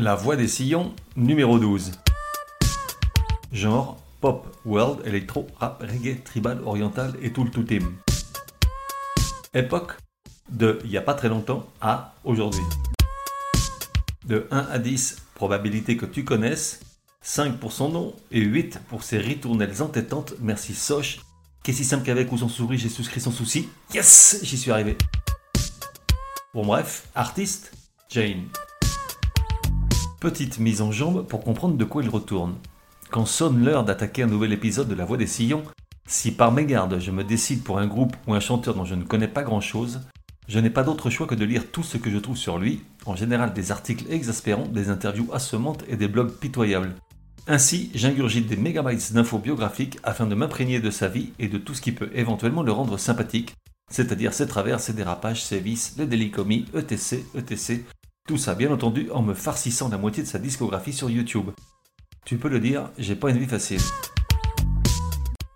La voix des sillons, numéro 12. Genre pop, world, électro, rap, reggae, tribal, oriental et tout le tout team. Époque de il n'y a pas très longtemps à aujourd'hui. De 1 à 10, probabilité que tu connaisses, 5 pour son nom et 8 pour ses ritournelles entêtantes. Merci Soch. Qu'est-ce si simple qu'avec ou sans souris, j'ai souscrit sans souci? Yes, j'y suis arrivé. Bon bref, artiste, Jane. Petite mise en jambe pour comprendre de quoi il retourne. Quand sonne l'heure d'attaquer un nouvel épisode de La Voix des Sillons, si par mégarde je me décide pour un groupe ou un chanteur dont je ne connais pas grand chose, je n'ai pas d'autre choix que de lire tout ce que je trouve sur lui, en général des articles exaspérants, des interviews assommantes et des blogs pitoyables. Ainsi, j'ingurgite des mégabytes d'infos biographiques afin de m'imprégner de sa vie et de tout ce qui peut éventuellement le rendre sympathique, c'est-à-dire ses travers, ses dérapages, ses vices, les délicomies, etc., etc. Tout ça, bien entendu, en me farcissant la moitié de sa discographie sur YouTube. Tu peux le dire, j'ai pas une vie facile.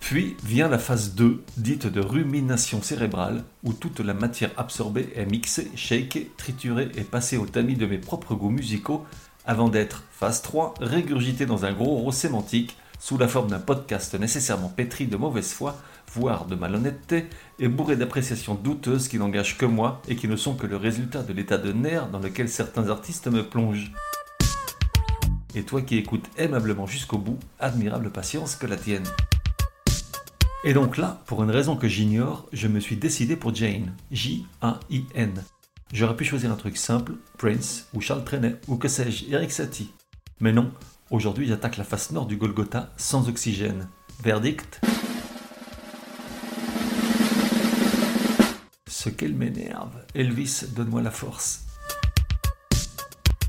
Puis vient la phase 2, dite de rumination cérébrale, où toute la matière absorbée est mixée, shakée, triturée et passée au tamis de mes propres goûts musicaux, avant d'être, phase 3, régurgitée dans un gros rot sémantique, sous la forme d'un podcast nécessairement pétri de mauvaise foi, voire de malhonnêteté, et bourré d'appréciations douteuses qui n'engagent que moi et qui ne sont que le résultat de l'état de nerfs dans lequel certains artistes me plongent. Et toi qui écoutes aimablement jusqu'au bout, admirable patience que la tienne. Et donc là, pour une raison que j'ignore, je me suis décidé pour Jane. J-A-I-N. J'aurais pu choisir un truc simple, Prince, ou Charles Trenet, ou que sais-je, Eric Satie. Mais non, aujourd'hui j'attaque la face nord du Golgotha sans oxygène. Verdict Ce qu'elle m'énerve. Elvis, donne-moi la force.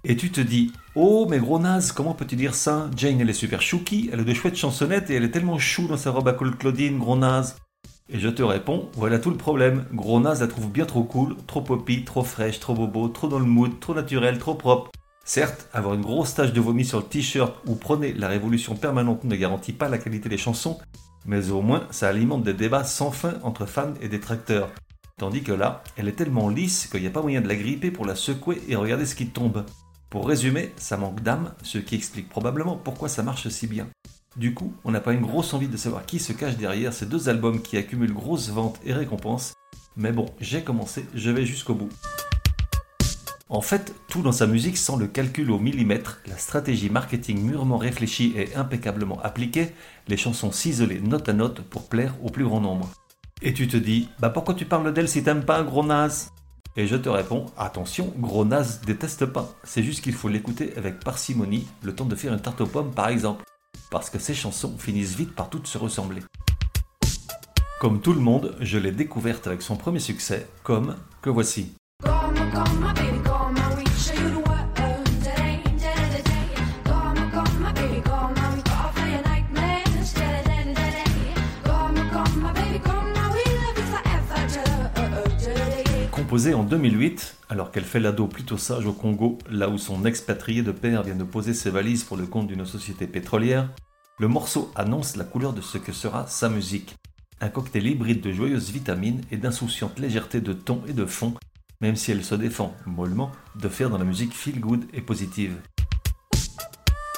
Et tu te dis, oh mais gros naze, comment peux-tu dire ça? Jane elle est super chouki, elle a de chouettes chansonnettes et elle est tellement chou dans sa robe à col Claudine, gros naze. Et je te réponds, voilà tout le problème. Gros naze la trouve bien trop cool, trop poppy, trop fraîche, trop bobo, trop dans le mood, trop naturel, trop propre. Certes, avoir une grosse tache de vomi sur le t-shirt ou prôner la révolution permanente ne garantit pas la qualité des chansons, mais au moins ça alimente des débats sans fin entre fans et détracteurs. Tandis que là, elle est tellement lisse qu'il n'y a pas moyen de la gripper pour la secouer et regarder ce qui tombe. Pour résumer, ça manque d'âme, ce qui explique probablement pourquoi ça marche si bien. Du coup, on n'a pas une grosse envie de savoir qui se cache derrière ces deux albums qui accumulent grosses ventes et récompenses, mais bon, j'ai commencé, je vais jusqu'au bout. En fait, tout dans sa musique sent le calcul au millimètre, la stratégie marketing mûrement réfléchie et impeccablement appliquée, les chansons ciselées note à note pour plaire au plus grand nombre. Et tu te dis, bah pourquoi tu parles d'elle si t'aimes pas, gros naze? Et je te réponds, attention, gros naze déteste pas, c'est juste qu'il faut l'écouter avec parcimonie, le temps de faire une tarte aux pommes par exemple, parce que ces chansons finissent vite par toutes se ressembler. Comme tout le monde, je l'ai découverte avec son premier succès, comme que voici. Composée en 2008, alors qu'elle fait l'ado plutôt sage au Congo, là où son expatrié de père vient de poser ses valises pour le compte d'une société pétrolière, le morceau annonce la couleur de ce que sera sa musique. Un cocktail hybride de joyeuses vitamines et d'insouciante légèreté de ton et de fond, même si elle se défend, mollement, de faire dans la musique feel good et positive.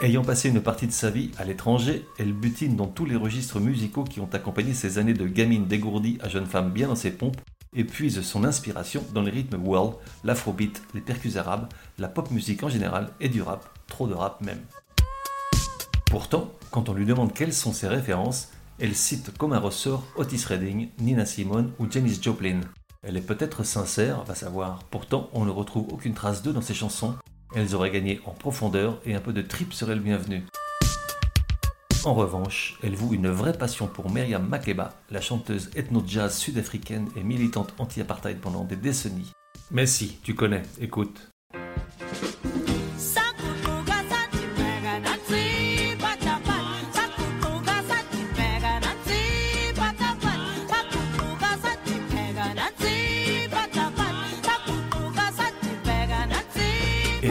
Ayant passé une partie de sa vie à l'étranger, elle butine dans tous les registres musicaux qui ont accompagné ses années de gamine dégourdie à jeune femme bien dans ses pompes, et puise son inspiration dans les rythmes world, l'afrobeat, les percus arabes, la pop musique en général et du rap, trop de rap même. Pourtant, quand on lui demande quelles sont ses références, elle cite comme un ressort Otis Redding, Nina Simone ou Janis Joplin. Elle est peut-être sincère, va savoir, pourtant on ne retrouve aucune trace d'eux dans ses chansons, elles auraient gagné en profondeur et un peu de trip serait le bienvenu. En revanche, elle voue une vraie passion pour Myriam Makeba, la chanteuse ethno-jazz sud-africaine et militante anti-apartheid pendant des décennies. Mais si, tu connais, écoute.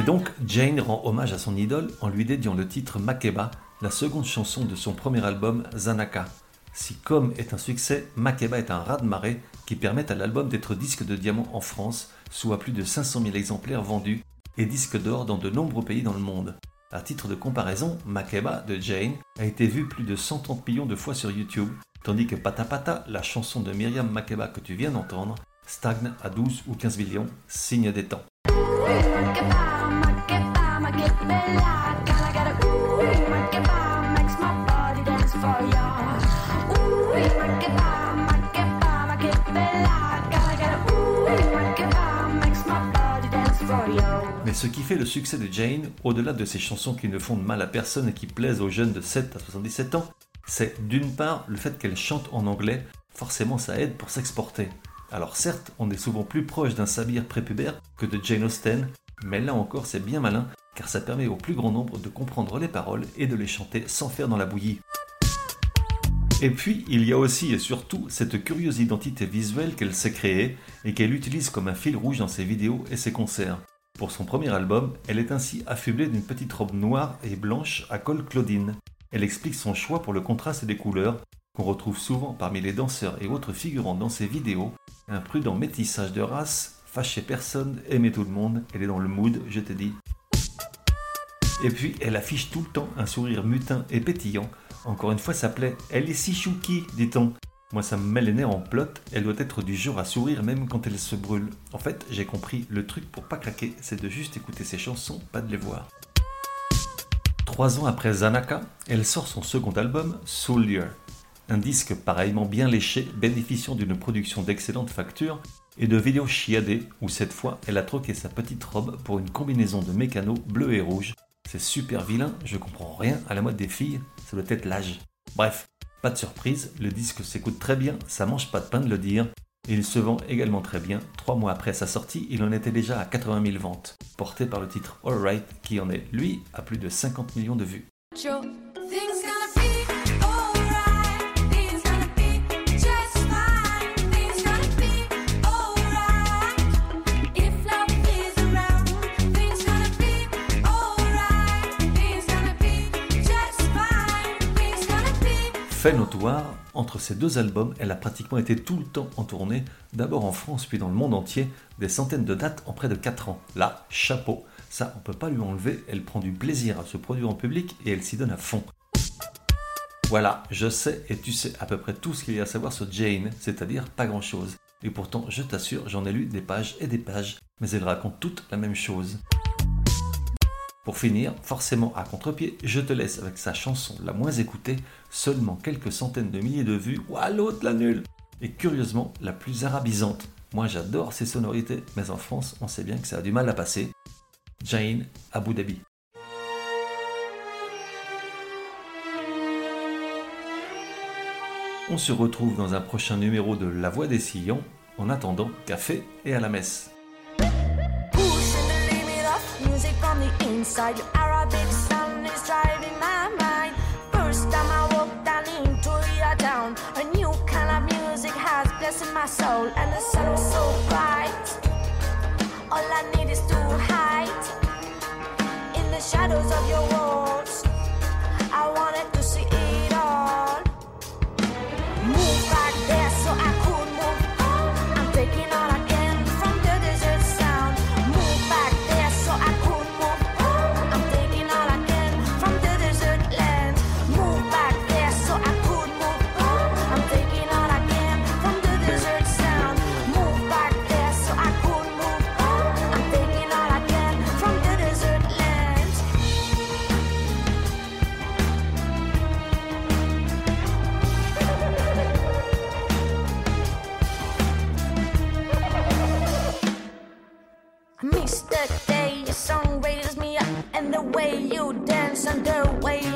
Donc, Jane rend hommage à son idole en lui dédiant le titre Makeba, la seconde chanson de son premier album Zanaka. Si Comme est un succès, Makeba est un raz-de-marée qui permet à l'album d'être disque de diamant en France, soit plus de 500 000 exemplaires vendus, et disque d'or dans de nombreux pays dans le monde. À titre de comparaison, Makeba de Jane a été vu plus de 130 millions de fois sur YouTube, tandis que Pata Pata, la chanson de Myriam Makeba que tu viens d'entendre, stagne à 12 ou 15 millions, signe des temps. Mais ce qui fait le succès de Jane, au-delà de ses chansons qui ne font de mal à personne et qui plaisent aux jeunes de 7 à 77 ans, c'est d'une part le fait qu'elle chante en anglais, forcément ça aide pour s'exporter. Alors certes, on est souvent plus proche d'un Sabir prépubère que de Jane Austen, mais là encore c'est bien malin car ça permet au plus grand nombre de comprendre les paroles et de les chanter sans faire dans la bouillie. Et puis, il y a aussi et surtout cette curieuse identité visuelle qu'elle s'est créée et qu'elle utilise comme un fil rouge dans ses vidéos et ses concerts. Pour son premier album, elle est ainsi affublée d'une petite robe noire et blanche à col Claudine. Elle explique son choix pour le contraste des couleurs, qu'on retrouve souvent parmi les danseurs et autres figurants dans ses vidéos, un prudent métissage de race, fâcher personne, aimer tout le monde, elle est dans le mood, je te dis. Et puis, elle affiche tout le temps un sourire mutin et pétillant. Encore une fois, ça plaît. Elle est si chouki, dit-on. Moi, ça me met les nerfs en plot. Elle doit être du genre à sourire même quand elle se brûle. En fait, j'ai compris, le truc pour pas craquer, c'est de juste écouter ses chansons, pas de les voir. Trois ans après Zanaka, elle sort son second album, Soldier. Un disque pareillement bien léché, bénéficiant d'une production d'excellente facture et de vidéos chiadées où cette fois elle a troqué sa petite robe pour une combinaison de mécano bleu et rouge super vilain, je comprends rien à la mode des filles, ça doit être l'âge. Bref, pas de surprise, le disque s'écoute très bien, ça mange pas de pain de le dire, et il se vend également très bien. Trois mois après sa sortie, il en était déjà à 80 000 ventes, porté par le titre Alright, qui en est, lui, à plus de 50 millions de vues. Fait notoire, entre ces deux albums, elle a pratiquement été tout le temps en tournée, d'abord en France puis dans le monde entier, des centaines de dates en près de 4 ans. Là, chapeau, ça on peut pas lui enlever, elle prend du plaisir à se produire en public et elle s'y donne à fond. Voilà, je sais et tu sais à peu près tout ce qu'il y a à savoir sur Jane, c'est-à-dire pas grand-chose. Et pourtant, je t'assure, j'en ai lu des pages et des pages, mais elle raconte toutes la même chose. Pour finir, forcément à contre-pied, je te laisse avec sa chanson la moins écoutée, seulement quelques centaines de milliers de vues, ouah l'autre la nulle Et curieusement, la plus arabisante. Moi j'adore ces sonorités, mais en France, on sait bien que ça a du mal à passer. Jane, Abu Dhabi. On se retrouve dans un prochain numéro de La Voix des Sillons. En attendant, café et à la messe. Inside. Your Arabic sound is driving my mind. First time I walked down into your town, a new kind of music has blessed my soul, and the sun was so bright. All I need is to hide in the shadows of your walls. underway